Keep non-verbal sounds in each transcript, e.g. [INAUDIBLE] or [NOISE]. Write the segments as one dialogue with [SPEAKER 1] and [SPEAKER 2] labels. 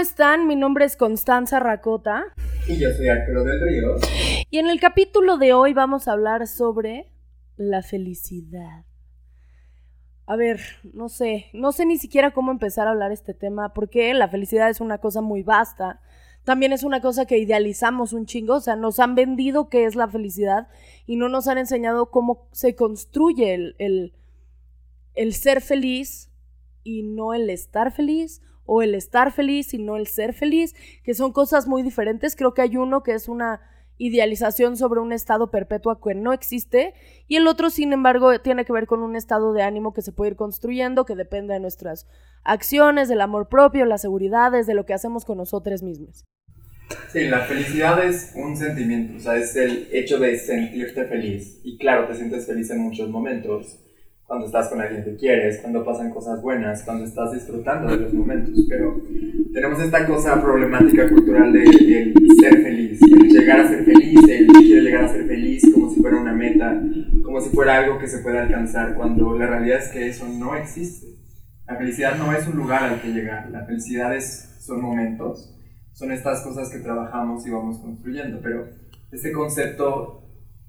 [SPEAKER 1] están? Mi nombre es Constanza Racota.
[SPEAKER 2] Y yo soy Arturo del Río.
[SPEAKER 1] Y en el capítulo de hoy vamos a hablar sobre la felicidad. A ver, no sé, no sé ni siquiera cómo empezar a hablar este tema, porque la felicidad es una cosa muy vasta. También es una cosa que idealizamos un chingo, o sea, nos han vendido qué es la felicidad y no nos han enseñado cómo se construye el, el, el ser feliz y no el estar feliz, o el estar feliz y no el ser feliz, que son cosas muy diferentes. Creo que hay uno que es una idealización sobre un estado perpetuo que no existe y el otro, sin embargo, tiene que ver con un estado de ánimo que se puede ir construyendo, que depende de nuestras acciones, del amor propio, las seguridades, de lo que hacemos con nosotros mismos.
[SPEAKER 2] Sí, la felicidad es un sentimiento, o sea, es el hecho de sentirte feliz. Y claro, te sientes feliz en muchos momentos, cuando estás con alguien que quieres, cuando pasan cosas buenas, cuando estás disfrutando de los momentos, pero tenemos esta cosa problemática cultural de, el ser feliz, el llegar a ser feliz, el quiere llegar a ser feliz como si fuera una meta, como si fuera algo que se pueda alcanzar, cuando la realidad es que eso no existe. La felicidad no es un lugar al que llegar, la felicidad es, son momentos, son estas cosas que trabajamos y vamos construyendo, pero este concepto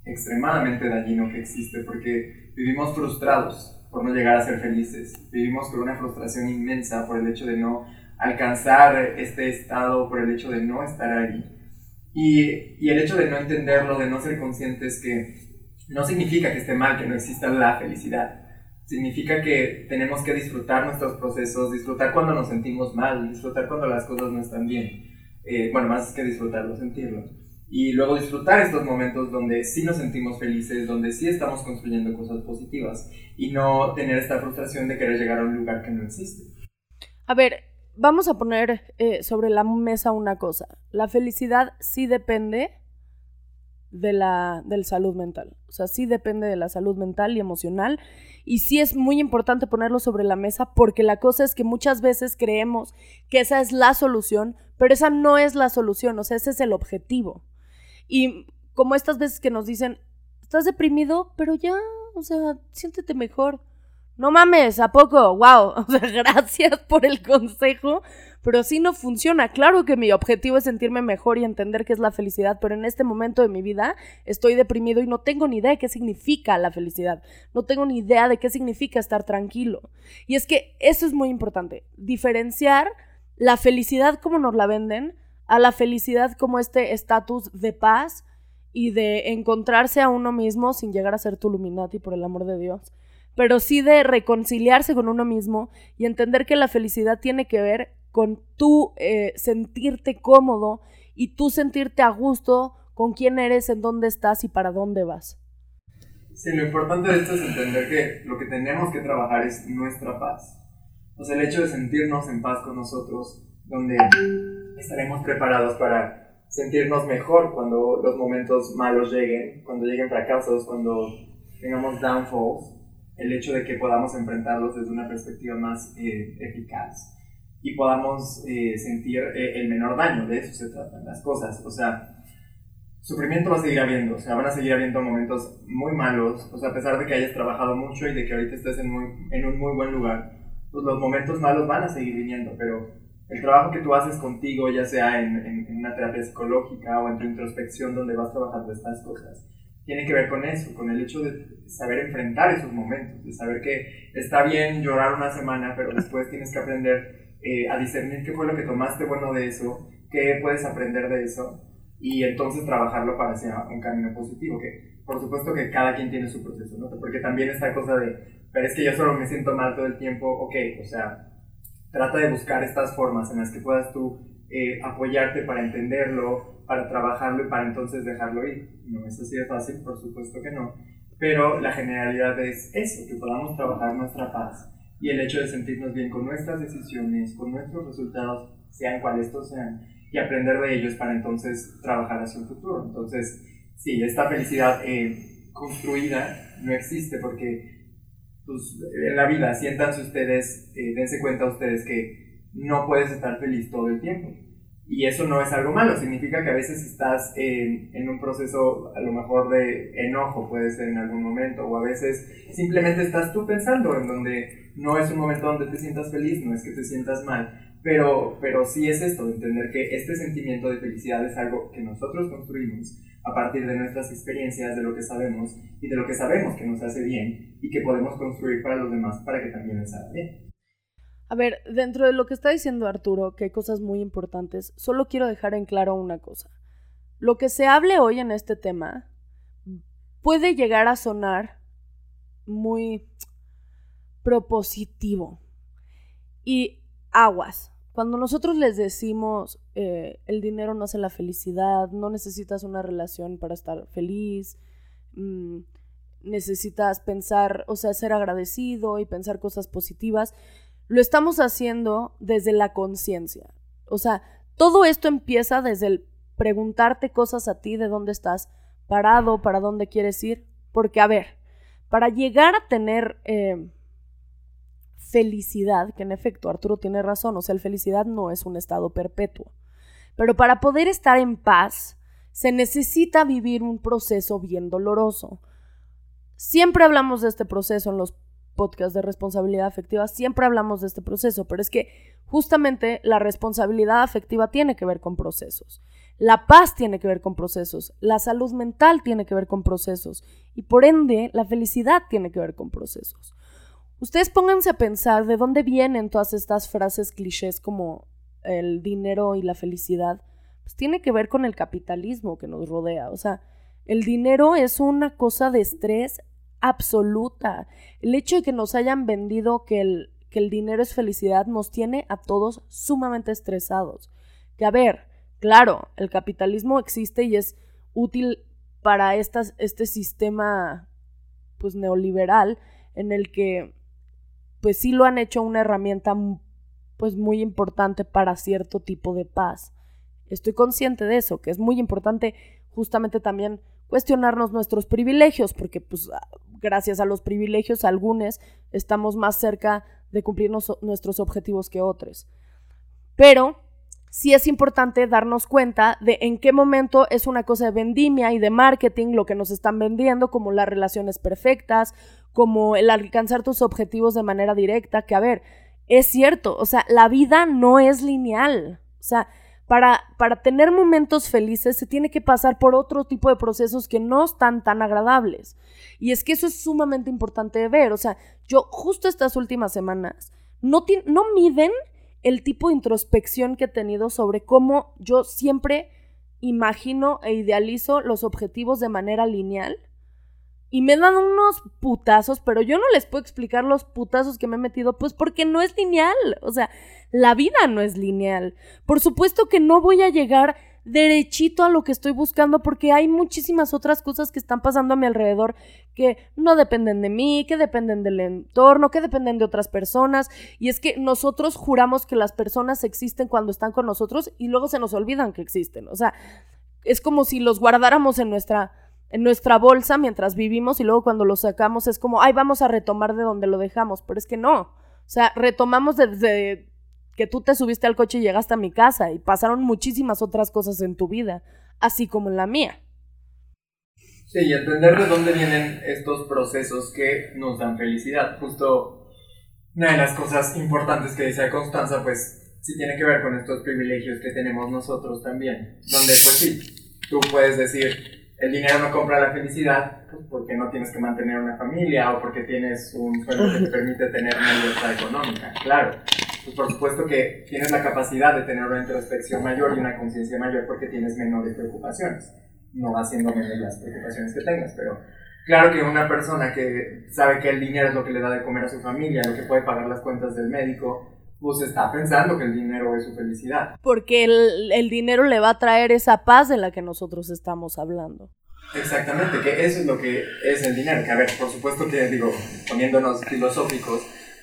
[SPEAKER 2] extremadamente dañino que existe porque vivimos frustrados por no llegar a ser felices, vivimos con una frustración inmensa por el hecho de no alcanzar este estado, por el hecho de no estar ahí. Y, y el hecho de no entenderlo, de no ser conscientes que no significa que esté mal, que no exista la felicidad. Significa que tenemos que disfrutar nuestros procesos, disfrutar cuando nos sentimos mal, disfrutar cuando las cosas no están bien. Eh, bueno, más que disfrutarlo, sentirlo y luego disfrutar estos momentos donde sí nos sentimos felices, donde sí estamos construyendo cosas positivas y no tener esta frustración de querer llegar a un lugar que no existe.
[SPEAKER 1] A ver, vamos a poner eh, sobre la mesa una cosa. La felicidad sí depende de la del salud mental. O sea, sí depende de la salud mental y emocional. Y sí es muy importante ponerlo sobre la mesa porque la cosa es que muchas veces creemos que esa es la solución, pero esa no es la solución, o sea, ese es el objetivo. Y como estas veces que nos dicen, estás deprimido, pero ya, o sea, siéntete mejor. No mames, ¿a poco? ¡Wow! [LAUGHS] O sea, gracias por el consejo, pero así no funciona. Claro que mi objetivo es sentirme mejor y entender qué es la felicidad, pero en este momento de mi vida estoy deprimido y no tengo ni idea de qué significa la felicidad. No tengo ni idea de qué significa estar tranquilo. Y es que eso es muy importante, diferenciar la felicidad como nos la venden a la felicidad como este estatus de paz y de encontrarse a uno mismo sin llegar a ser tu Illuminati, por el amor de Dios, pero sí de reconciliarse con uno mismo y entender que la felicidad tiene que ver con tú eh, sentirte cómodo y tú sentirte a gusto con quién eres, en dónde estás y para dónde vas.
[SPEAKER 2] Sí, lo importante de esto es entender que lo que tenemos que trabajar es nuestra paz. O sea, el hecho de sentirnos en paz con nosotros, donde estaremos preparados para sentirnos mejor cuando los momentos malos lleguen, cuando lleguen fracasos, cuando tengamos downfalls, el hecho de que podamos enfrentarlos desde una perspectiva más eh, eficaz y podamos eh, sentir eh, el menor daño, de eso se tratan las cosas, o sea, sufrimiento va a seguir habiendo, o sea, van a seguir habiendo momentos muy malos, o sea, a pesar de que hayas trabajado mucho y de que ahorita estés en, muy, en un muy buen lugar, pues los momentos malos van a seguir viniendo, pero el trabajo que tú haces contigo, ya sea en, en, una terapia psicológica o en tu introspección donde vas trabajando estas cosas, tiene que ver con eso, con el hecho de saber enfrentar esos momentos, de saber que está bien llorar una semana, pero después tienes que aprender eh, a discernir qué fue lo que tomaste bueno de eso, qué puedes aprender de eso y entonces trabajarlo para hacer un camino positivo, que por supuesto que cada quien tiene su proceso, ¿no? Porque también esta cosa de, pero es que yo solo me siento mal todo el tiempo, ok, o sea, trata de buscar estas formas en las que puedas tú eh, apoyarte para entenderlo, para trabajarlo y para entonces dejarlo ir. No es así de fácil, por supuesto que no, pero la generalidad es eso, que podamos trabajar nuestra paz y el hecho de sentirnos bien con nuestras decisiones, con nuestros resultados, sean cuales estos sean, y aprender de ellos para entonces trabajar hacia un futuro. Entonces, sí, esta felicidad eh, construida no existe porque pues, en la vida, siéntanse ustedes, eh, dense cuenta ustedes que no puedes estar feliz todo el tiempo. Y eso no es algo malo, significa que a veces estás en, en, un proceso a lo mejor de enojo, puede ser en algún momento, o a veces simplemente estás tú pensando en donde no es un momento donde te sientas feliz, no es que te sientas mal, Pero, pero sí es esto, entender que este sentimiento de felicidad es algo que nosotros construimos a partir de nuestras experiencias, de lo que sabemos y de lo que sabemos que nos hace bien y que podemos construir para los demás para que también les haga bien.
[SPEAKER 1] A ver, dentro de lo que está diciendo Arturo, que hay cosas muy importantes, solo quiero dejar en claro una cosa. Lo que se hable hoy en este tema puede llegar a sonar muy propositivo. Y aguas. Cuando nosotros les decimos eh, el dinero no hace la felicidad, no necesitas una relación para estar feliz, mm, necesitas pensar, o sea, ser agradecido y pensar cosas positivas, lo estamos haciendo desde la conciencia. O sea, todo esto empieza desde el preguntarte cosas a ti de dónde estás parado, para dónde quieres ir. Porque, a ver, para llegar a tener eh, felicidad, que en efecto Arturo tiene razón, o sea, la felicidad no es un estado perpetuo. Pero para poder estar en paz, se necesita vivir un proceso bien doloroso. Siempre hablamos de este proceso en los podcast de responsabilidad afectiva, siempre hablamos de este proceso, pero es que justamente la responsabilidad afectiva tiene que ver con procesos. La paz tiene que ver con procesos, la salud mental tiene que ver con procesos y por ende la felicidad tiene que ver con procesos. Ustedes pónganse a pensar de dónde vienen todas estas frases clichés como el dinero y la felicidad. Pues tiene que ver con el capitalismo que nos rodea. O sea, el dinero es una cosa de estrés absoluta. El hecho de que nos hayan vendido que el, que el dinero es felicidad nos tiene a todos sumamente estresados. Que a ver, claro, el capitalismo existe y es útil para estas, este sistema pues neoliberal en el que pues sí lo han hecho una herramienta pues muy importante para cierto tipo de paz. Estoy consciente de eso, que es muy importante justamente también cuestionarnos nuestros privilegios, porque pues gracias a los privilegios, algunos estamos más cerca de cumplir nuestros objetivos que otros. Pero sí es importante darnos cuenta de en qué momento es una cosa de vendimia y de marketing lo que nos están vendiendo, como las relaciones perfectas, como el alcanzar tus objetivos de manera directa, que a ver, es cierto, o sea, la vida no es lineal. O sea, para, para tener momentos felices se tiene que pasar por otro tipo de procesos que no están tan agradables. Y es que eso es sumamente importante de ver. O sea, yo justo estas últimas semanas no, no miden el tipo de introspección que he tenido sobre cómo yo siempre imagino e idealizo los objetivos de manera lineal y me dan unos putazos, pero yo no les puedo explicar los putazos que me he metido, pues porque no es lineal. O sea, la vida no es lineal. Por supuesto que no voy a llegar derechito a lo que estoy buscando porque hay muchísimas otras cosas que están pasando a mi alrededor que no dependen de mí, que dependen del entorno, que dependen de otras personas. Y es que nosotros juramos que las personas existen cuando están con nosotros y luego se nos olvidan que existen. O sea, es como si los guardáramos en nuestra en nuestra bolsa mientras vivimos y luego cuando lo sacamos es como, ay, vamos a retomar de donde lo dejamos, pero es que no. O sea, retomamos desde que tú te subiste al coche y llegaste a mi casa y pasaron muchísimas otras cosas en tu vida, así como en la mía.
[SPEAKER 2] Sí, y entender de dónde vienen estos procesos que nos dan felicidad. Justo una de las cosas importantes que decía Constanza, pues sí tiene que ver con estos privilegios que tenemos nosotros también, donde pues sí, tú puedes decir, el dinero no compra la felicidad pues, porque no tienes que mantener una familia o porque tienes un sueldo que te permite tener una libertad económica. Claro, pues por supuesto que tienes la capacidad de tener una introspección mayor y una conciencia mayor porque tienes menores preocupaciones. No va siendo menos las preocupaciones que tengas, pero claro que una persona que sabe que el dinero es lo que le da de comer a su familia, lo que puede pagar las cuentas del médico, pues está pensando que el dinero es su felicidad.
[SPEAKER 1] Porque el, dinero le va a traer esa paz de la que nosotros estamos hablando.
[SPEAKER 2] Exactamente, que eso es lo que es el dinero. Que a ver, por supuesto que digo, poniéndonos filosóficos,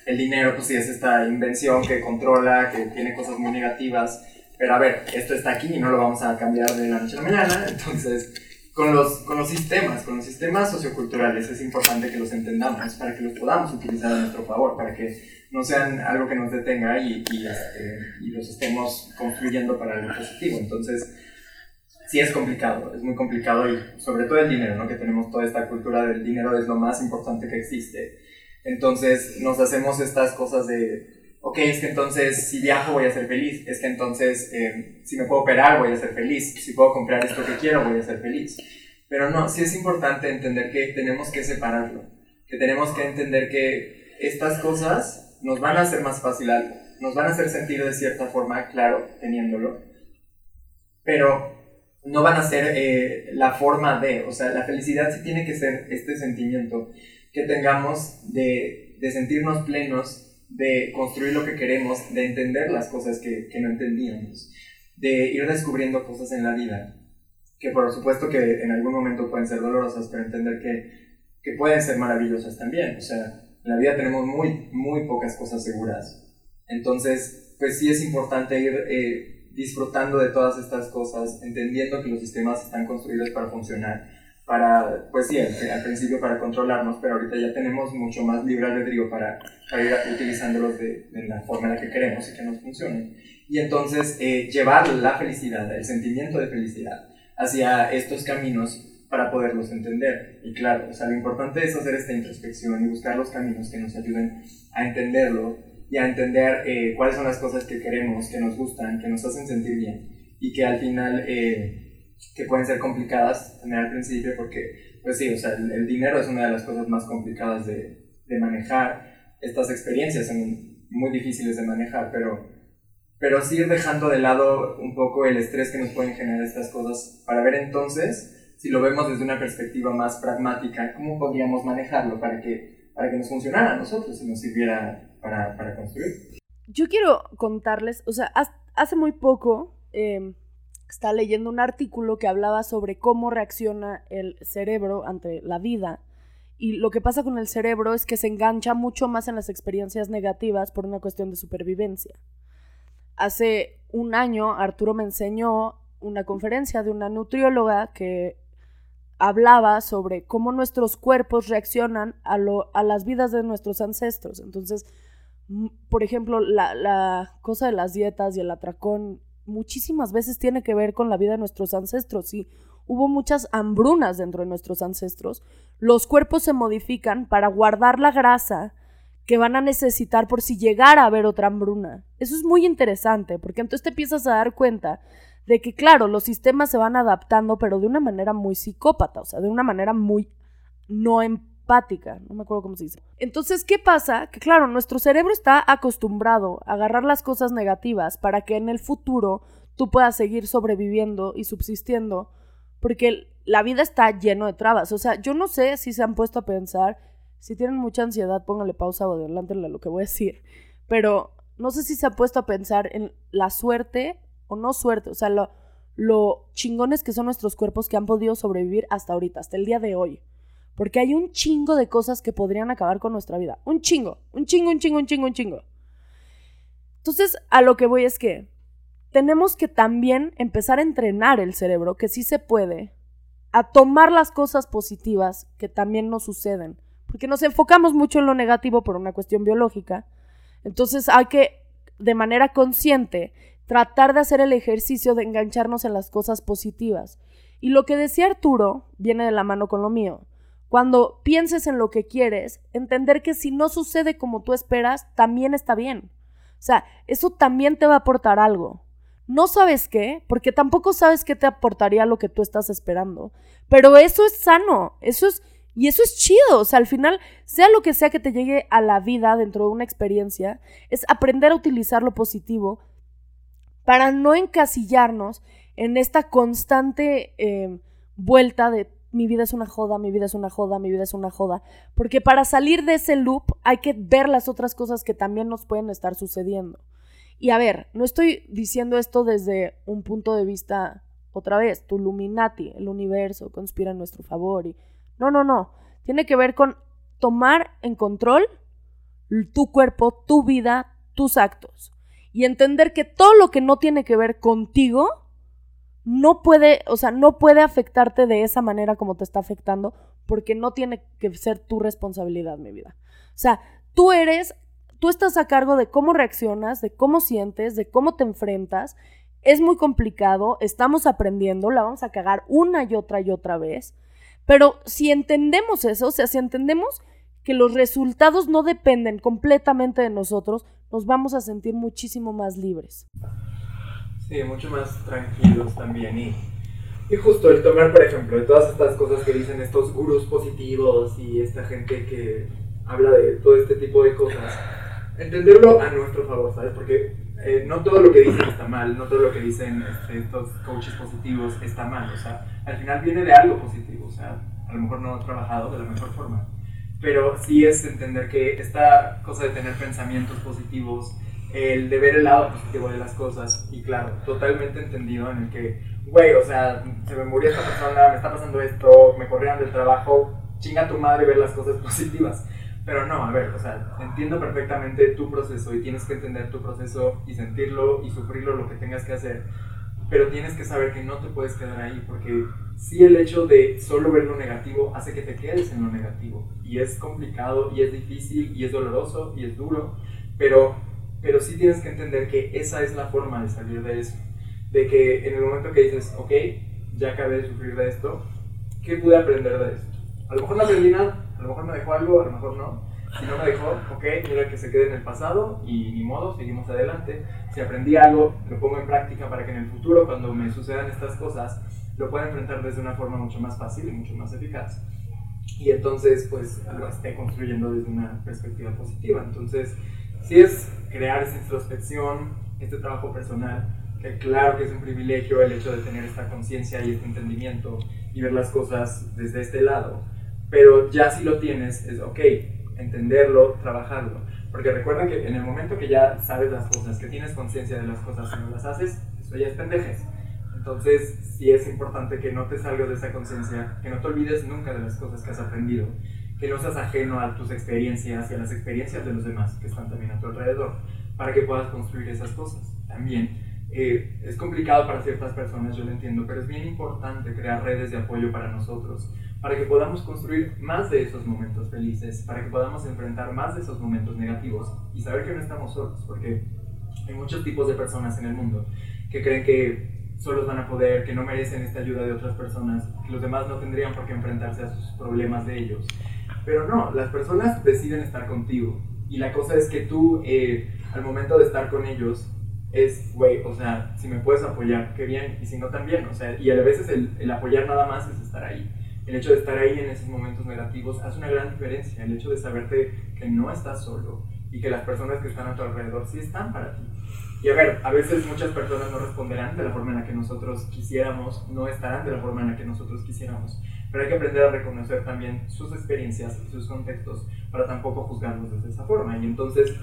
[SPEAKER 2] el dinero pues sí es esta invención que controla, que tiene cosas muy negativas. Pero a ver, esto está aquí y no lo vamos a cambiar de la noche a la mañana. [LAUGHS] Entonces, con los, con los sistemas, con los sistemas socioculturales es importante que los entendamos para que los podamos utilizar a nuestro favor, para que no sean algo que nos detenga y, y, este, y los estemos construyendo para algo positivo. Entonces, sí es complicado, es muy complicado y sobre todo el dinero, ¿no? Que tenemos toda esta cultura del dinero es lo más importante que existe. Entonces nos hacemos estas cosas de, ok, es que entonces si viajo voy a ser feliz, es que entonces eh, si me puedo operar voy a ser feliz, si puedo comprar esto que quiero voy a ser feliz. Pero no, sí es importante entender que tenemos que separarlo, que tenemos que entender que estas cosas nos van a hacer más fácil algo, nos van a hacer sentir de cierta forma, claro, teniéndolo, pero no van a ser eh, la forma de, o sea, la felicidad sí tiene que ser este sentimiento que tengamos de, de sentirnos plenos de construir lo que queremos, de entender las cosas que, que, no entendíamos, de ir descubriendo cosas en la vida, que por supuesto que en algún momento pueden ser dolorosas, pero entender que, que pueden ser maravillosas también. O sea, en la vida tenemos muy, muy pocas cosas seguras. Entonces, pues sí es importante ir eh, disfrutando de todas estas cosas, entendiendo que los sistemas están construidos para funcionar para, pues sí, al, principio para controlarnos, pero ahorita ya tenemos mucho más libre albedrío para, para ir utilizándolos de, de, la forma en la que queremos y que nos funcionen. Y entonces eh, llevar la felicidad, el sentimiento de felicidad hacia estos caminos para poderlos entender. Y claro, o sea, lo importante es hacer esta introspección y buscar los caminos que nos ayuden a entenderlo y a entender eh, cuáles son las cosas que queremos, que nos gustan, que nos hacen sentir bien y que al final... Eh, que pueden ser complicadas al principio porque, pues sí, o sea, el, dinero es una de las cosas más complicadas de, de, manejar. Estas experiencias son muy difíciles de manejar, pero, pero sí ir dejando de lado un poco el estrés que nos pueden generar estas cosas para ver entonces, si lo vemos desde una perspectiva más pragmática, cómo podríamos manejarlo para que, para que nos funcionara a nosotros y nos sirviera para, para construir.
[SPEAKER 1] Yo quiero contarles, o sea, hace muy poco... Eh, estaba leyendo un artículo que hablaba sobre cómo reacciona el cerebro ante la vida. Y lo que pasa con el cerebro es que se engancha mucho más en las experiencias negativas por una cuestión de supervivencia. Hace un año Arturo me enseñó una conferencia de una nutrióloga que hablaba sobre cómo nuestros cuerpos reaccionan a, lo, a las vidas de nuestros ancestros. Entonces, por ejemplo, la, la cosa de las dietas y el atracón muchísimas veces tiene que ver con la vida de nuestros ancestros y hubo muchas hambrunas dentro de nuestros ancestros. Los cuerpos se modifican para guardar la grasa que van a necesitar por si llegara a haber otra hambruna. Eso es muy interesante, porque entonces te empiezas a dar cuenta de que, claro, los sistemas se van adaptando, pero de una manera muy psicópata, o sea, de una manera muy no empática, no me acuerdo cómo se dice. Entonces, ¿qué pasa? Que claro, nuestro cerebro está acostumbrado a agarrar las cosas negativas para que en el futuro tú puedas seguir sobreviviendo y subsistiendo, porque la vida está lleno de trabas. O sea, yo no sé si se han puesto a pensar, si tienen mucha ansiedad, pónganle pausa o adelántenle lo que voy a decir, pero no sé si se han puesto a pensar en la suerte o no suerte, o sea, lo, lo chingones que son nuestros cuerpos que han podido sobrevivir hasta ahorita, hasta el día de hoy. Porque hay un chingo de cosas que podrían acabar con nuestra vida. Un chingo, un chingo, un chingo, un chingo, un chingo. Entonces, a lo que voy es que tenemos que también empezar a entrenar el cerebro, que sí se puede, a tomar las cosas positivas que también nos suceden. Porque nos enfocamos mucho en lo negativo por una cuestión biológica. Entonces hay que, de manera consciente, tratar de hacer el ejercicio de engancharnos en las cosas positivas. Y lo que decía Arturo viene de la mano con lo mío. Cuando pienses en lo que quieres, entender que si no sucede como tú esperas, también está bien. O sea, eso también te va a aportar algo. No sabes qué, porque tampoco sabes qué te aportaría lo que tú estás esperando. Pero eso es sano, eso es, y eso es chido. O sea, al final, sea lo que sea que te llegue a la vida dentro de una experiencia, es aprender a utilizar lo positivo para no encasillarnos en esta constante eh, vuelta de mi vida es una joda, mi vida es una joda, mi vida es una joda. Porque para salir de ese loop hay que ver las otras cosas que también nos pueden estar sucediendo. Y a ver, no estoy diciendo esto desde un punto de vista, otra vez, tu Luminati, el universo conspira en nuestro favor. No, no, no. Tiene que ver con tomar en control tu cuerpo, tu vida, tus actos. Y entender que todo lo que no tiene que ver contigo no puede, o sea, no puede afectarte de esa manera como te está afectando, porque no tiene que ser tu responsabilidad, mi vida. O sea, tú eres, tú estás a cargo de cómo reaccionas, de cómo sientes, de cómo te enfrentas. Es muy complicado, estamos aprendiendo, la vamos a cagar una y otra y otra vez. Pero si entendemos eso, o sea, si entendemos que los resultados no dependen completamente de nosotros, nos vamos a sentir muchísimo más libres.
[SPEAKER 2] Sí, mucho más tranquilos también. Y, y justo el tomar, por ejemplo, de todas estas cosas que dicen estos gurús positivos y esta gente que habla de todo este tipo de cosas, entenderlo a nuestro favor, ¿sabes? Porque eh, no todo lo que dicen está mal, no todo lo que dicen este, estos coaches positivos está mal, o sea, al final viene de algo positivo, o sea, a lo mejor no trabajado de la mejor forma, pero sí es entender que esta cosa de tener pensamientos positivos, el de ver el lado positivo de las cosas, y claro, totalmente entendido en el que, güey, o sea, se me murió esta persona, me está pasando esto, me corrieron del trabajo, chinga tu madre ver las cosas [LAUGHS] positivas. Pero no, a ver, o sea, entiendo perfectamente tu proceso y tienes que entender tu proceso y sentirlo y sufrirlo lo que tengas que hacer. Pero tienes que saber que no te puedes quedar ahí porque sí el hecho de solo ver lo negativo hace que te quedes en lo negativo. Y es complicado y es difícil y es doloroso y es duro, pero, pero sí tienes que entender que esa es la forma de salir de eso. De que en el momento que dices, ok, ya acabé de sufrir de esto, ¿qué pude aprender de esto? A lo mejor no aprendí nada, a lo mejor me dejó algo, a lo mejor no. Si no me dejó, ok, mira que se quede en el pasado y ni modo, seguimos adelante. Si aprendí algo, lo pongo en práctica para que en el futuro, cuando me sucedan estas cosas, lo pueda enfrentar desde una forma mucho más fácil y mucho más eficaz. Y entonces, pues, lo esté construyendo desde una perspectiva positiva. Entonces, si es crear esa introspección, este trabajo personal, que claro que es un privilegio el hecho de tener esta conciencia y este entendimiento y ver las cosas desde este lado pero ya si lo tienes, es ok, entenderlo, trabajarlo. Porque recuerda que en el momento que ya sabes las cosas, que tienes conciencia de las cosas y no las haces, eso ya es pendejes. Entonces, sí es importante que no te salgas de esa conciencia, que no te olvides nunca de las cosas que has aprendido, que no seas ajeno a tus experiencias y a las experiencias de los demás que están también a tu alrededor, para que puedas construir esas cosas. También eh, es complicado para ciertas personas, yo lo entiendo, pero es bien importante crear redes de apoyo para nosotros para que podamos construir más de esos momentos felices, para que podamos enfrentar más de esos momentos negativos y saber que no estamos solos, porque hay muchos tipos de personas en el mundo que creen que solos van a poder, que no merecen esta ayuda de otras personas, que los demás no tendrían por qué enfrentarse a sus problemas de ellos. Pero no, las personas deciden estar contigo y la cosa es que tú, eh, al momento de estar con ellos, es, güey, o sea, si me puedes apoyar, qué bien, y si no, también, o sea, y a veces el, el apoyar nada más es estar ahí el hecho de estar ahí en esos momentos negativos hace una gran diferencia. El hecho de saberte que no estás solo y que las personas que están a tu alrededor sí están para ti. Y a ver, a veces muchas personas no responderán de la forma en la que nosotros quisiéramos, no estarán de la forma en la que nosotros quisiéramos. Pero hay que aprender a reconocer también sus experiencias y sus contextos para tampoco juzgarlos de esa forma. Y entonces,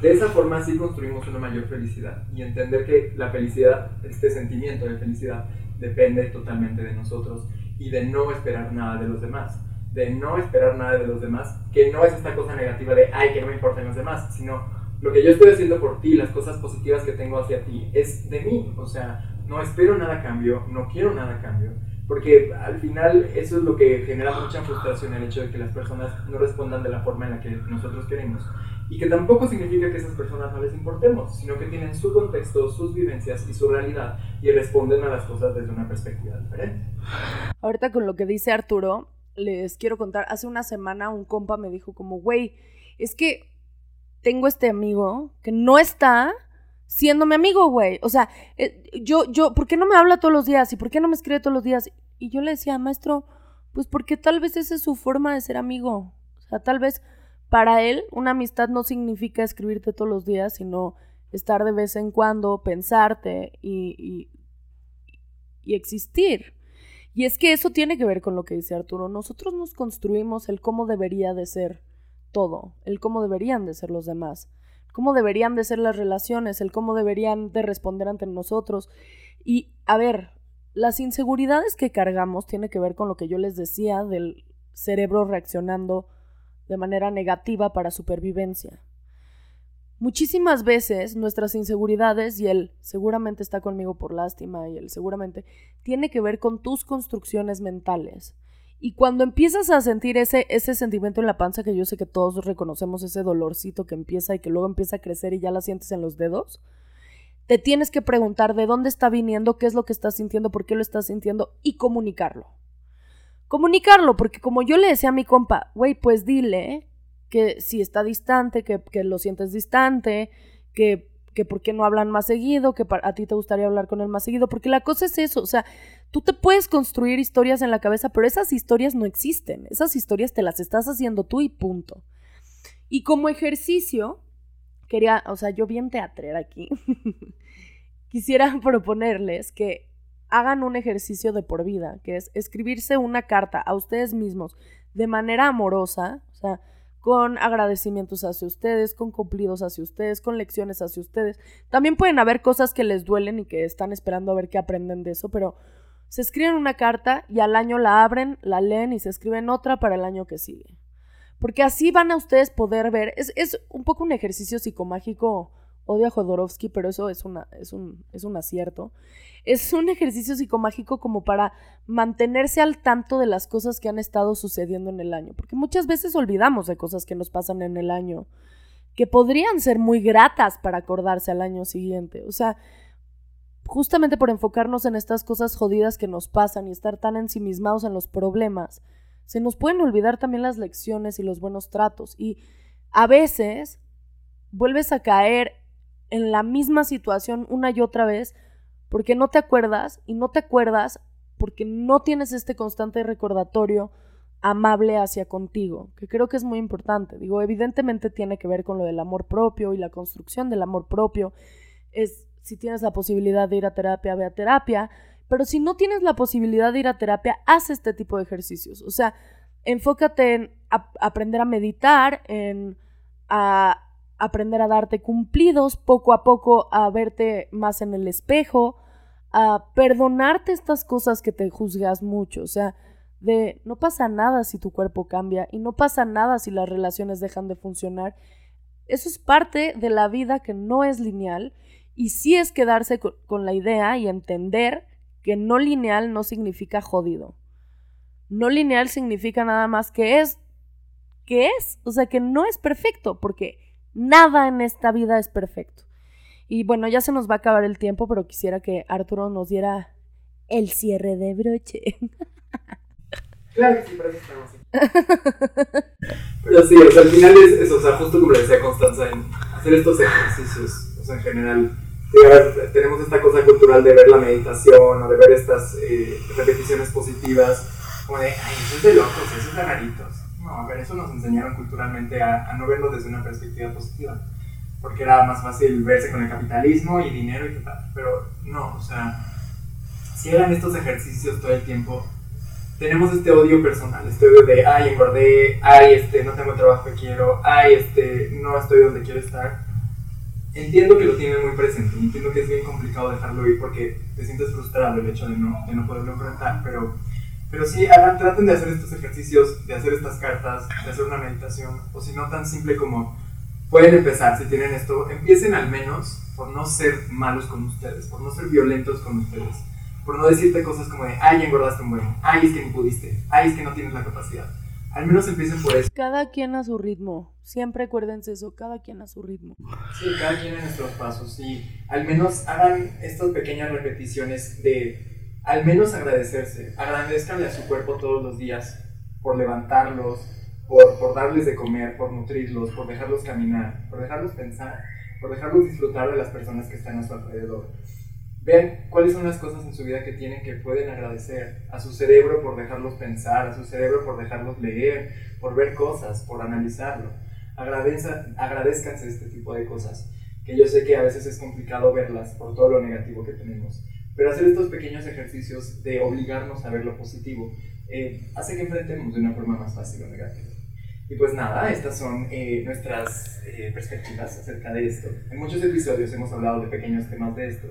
[SPEAKER 2] de esa forma sí construimos una mayor felicidad y entender que la felicidad, este sentimiento de felicidad, depende totalmente de nosotros y de no esperar nada de los demás. De no esperar nada de los demás, que no es esta cosa negativa de, ay, que no me importan los demás, sino lo que yo estoy haciendo por ti, las cosas positivas que tengo hacia ti, es de mí. O sea, no espero nada a cambio, no quiero nada a cambio. Porque al final eso es lo que genera mucha frustración, el hecho de que las personas no respondan de la forma en la que nosotros queremos. Y que tampoco significa que esas personas no les importemos, sino que tienen su contexto, sus vivencias y su realidad y responden a las cosas desde una perspectiva diferente.
[SPEAKER 1] Ahorita con lo que dice Arturo, les quiero contar, hace una semana un compa me dijo como, güey, es que tengo este amigo que no está siendo mi amigo, güey. O sea, eh, yo, yo, ¿por qué no me habla todos los días? ¿Y por qué no me escribe todos los días? Y yo le decía, maestro, pues porque tal vez esa es su forma de ser amigo. O sea, tal vez para él, una amistad no significa escribirte todos los días, sino estar de vez en cuando, pensarte y, y, existir. Y es que eso tiene que ver con lo que dice Arturo. Nosotros nos construimos el cómo debería de ser todo, el cómo deberían de ser los demás, cómo deberían de ser las relaciones, el cómo deberían de responder ante nosotros. Y a ver, las inseguridades que cargamos tiene que ver con lo que yo les decía del cerebro reaccionando de manera negativa para supervivencia. Muchísimas veces nuestras inseguridades y el seguramente está conmigo por lástima y el seguramente tiene que ver con tus construcciones mentales. Y cuando empiezas a sentir ese, ese sentimiento en la panza, que yo sé que todos reconocemos ese dolorcito que empieza y que luego empieza a crecer y ya la sientes en los dedos, te tienes que preguntar de dónde está viniendo, qué es lo que estás sintiendo, por qué lo estás sintiendo y comunicarlo. Comunicarlo, porque como yo le decía a mi compa, güey, pues dile que si está distante, que, lo sientes distante, que, que por qué no hablan más seguido, que a ti te gustaría hablar con él más seguido, porque la cosa es eso, o sea, tú te puedes construir historias en la cabeza, pero esas historias no existen, esas historias te las estás haciendo tú y punto. Y como ejercicio, quería, o sea, yo bien teatrera aquí, [LAUGHS] quisiera proponerles que hagan un ejercicio de por vida, que es escribirse una carta a ustedes mismos de manera amorosa, o sea, con agradecimientos hacia ustedes, con cumplidos hacia ustedes, con lecciones hacia ustedes. También pueden haber cosas que les duelen y que están esperando a ver qué aprenden de eso, pero se escriben una carta y al año la abren, la leen y se escriben otra para el año que sigue. Porque así van a ustedes poder ver, es, es un poco un ejercicio psicomágico, odio a Jodorowsky, pero eso es, una, es, un, es un acierto es un ejercicio psicomágico como para mantenerse al tanto de las cosas que han estado sucediendo en el año, porque muchas veces olvidamos de cosas que nos pasan en el año, que podrían ser muy gratas para acordarse al año siguiente. O sea, justamente por enfocarnos en estas cosas jodidas que nos pasan y estar tan ensimismados en los problemas, se nos pueden olvidar también las lecciones y los buenos tratos. Y a veces vuelves a caer en la misma situación una y otra vez porque no te acuerdas y no te acuerdas porque no tienes este constante recordatorio amable hacia contigo, que creo que es muy importante. Digo, evidentemente tiene que ver con lo del amor propio y la construcción del amor propio. Es si tienes la posibilidad de ir a terapia, ve a terapia, pero si no tienes la posibilidad de ir a terapia, haz este tipo de ejercicios. O sea, enfócate en aprender a meditar, en a aprender a darte cumplidos, poco a poco a verte más en el espejo, a perdonarte estas cosas que te juzgas mucho, o sea, de no pasa nada si tu cuerpo cambia y no pasa nada si las relaciones dejan de funcionar. Eso es parte de la vida que no es lineal y sí es quedarse con la idea y entender que no lineal no significa jodido. No lineal significa nada más que es, que es, o sea, que no es perfecto, porque Nada en esta vida es perfecto. Y bueno, ya se nos va a acabar el tiempo, pero quisiera que Arturo nos diera el cierre de broche. [LAUGHS]
[SPEAKER 2] Claro que sí, eso estamos Pero sí, o sea, al final es, o sea, justo como le decía Constanza, en hacer estos ejercicios, o en general, tenemos esta cosa cultural de ver la meditación o de ver estas eh, repeticiones positivas, como de, ay, eso es de locos, eso es de raritos. No, a ver, eso nos enseñaron culturalmente a, no verlo desde una perspectiva positiva, porque era más fácil verse con el capitalismo y dinero y tal, pero no, o sea, si eran estos ejercicios todo el tiempo, tenemos este odio personal, este odio de, ay, engordé, ay, este, no tengo el trabajo que quiero, ay, este, no estoy donde quiero estar. Entiendo que lo tienen muy presente, entiendo que es bien complicado dejarlo ir porque te sientes frustrado el hecho de no, de no poderlo enfrentar, pero pero sí, hagan, traten de hacer estos ejercicios, de hacer estas cartas, de hacer una meditación, o si no tan simple como pueden empezar, si tienen esto, empiecen al menos por no ser malos con ustedes, por no ser violentos con ustedes, por no decirte cosas como de, ay, engordaste un buen, ay, es que no pudiste, ay, es que no tienes la capacidad. Al menos empiecen por eso.
[SPEAKER 1] Cada quien a su ritmo. Siempre acuérdense eso, cada quien a su ritmo.
[SPEAKER 2] Sí, cada quien en nuestros pasos. Y al menos hagan estas pequeñas repeticiones de al menos agradecerse. Agradezcanle a su cuerpo todos los días por levantarlos, por, por darles de comer, por nutrirlos, por dejarlos caminar, por dejarlos pensar, por dejarlos disfrutar de las personas que están a su alrededor. Vean cuáles son las cosas en su vida que tienen que pueden agradecer. A su cerebro por dejarlos pensar, a su cerebro por dejarlos leer, por ver cosas, por analizarlo. agradezcanse este tipo de cosas, que yo sé que a veces es complicado verlas por todo lo negativo que tenemos. Pero hacer estos pequeños ejercicios de obligarnos a ver lo positivo eh, hace que enfrentemos de una forma más fácil lo negativo. Y pues nada, estas son eh, nuestras eh, perspectivas acerca de esto. En muchos episodios hemos hablado de pequeños temas de esto,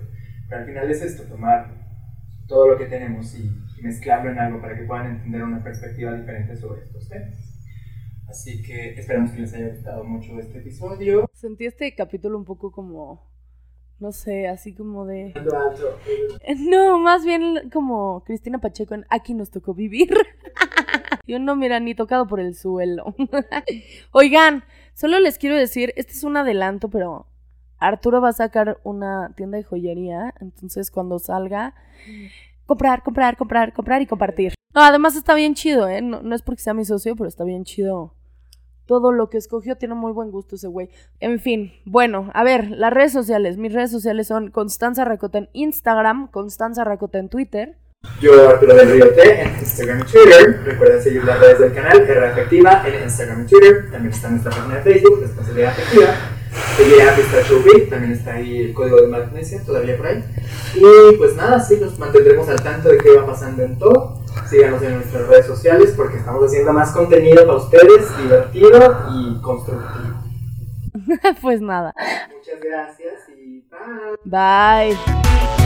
[SPEAKER 2] pero al final es esto, tomar todo lo que tenemos y, y mezclarlo en algo para que puedan entender una perspectiva diferente sobre estos temas. Así que esperamos que les haya gustado mucho este episodio.
[SPEAKER 1] Sentí este capítulo un poco como no sé, así como de... [LAUGHS] No, más bien como Cristina Pacheco en Aquí nos tocó vivir. [LAUGHS] Yo no, mira, ni tocado por el suelo. [LAUGHS] Oigan, solo les quiero decir, este es un adelanto, pero Arturo va a sacar una tienda de joyería, entonces cuando salga, comprar, comprar, comprar, comprar y compartir. No, además está bien chido, ¿eh? No, es porque sea mi socio, pero está bien chido todo lo que escogió. Tiene muy buen gusto ese güey. En fin, bueno, a ver, las redes sociales. Mis redes sociales son Constanza Racota en Instagram, Constanza Racota en Twitter.
[SPEAKER 2] Yo, Arturo del Río T, en Instagram y Twitter. Recuerden seguir las redes del canal R Afectiva en Instagram y Twitter. También está nuestra página de Facebook, Responsabilidad Afectiva. A Pistacho Week, también está ahí el código de magnesia, todavía por ahí. Y pues nada, sí, los mantendremos al tanto de qué va pasando en todo. Síganos en nuestras redes sociales porque estamos haciendo más contenido para ustedes, divertido y constructivo. [LAUGHS]
[SPEAKER 1] pues nada.
[SPEAKER 2] Muchas gracias y bye.
[SPEAKER 1] Bye.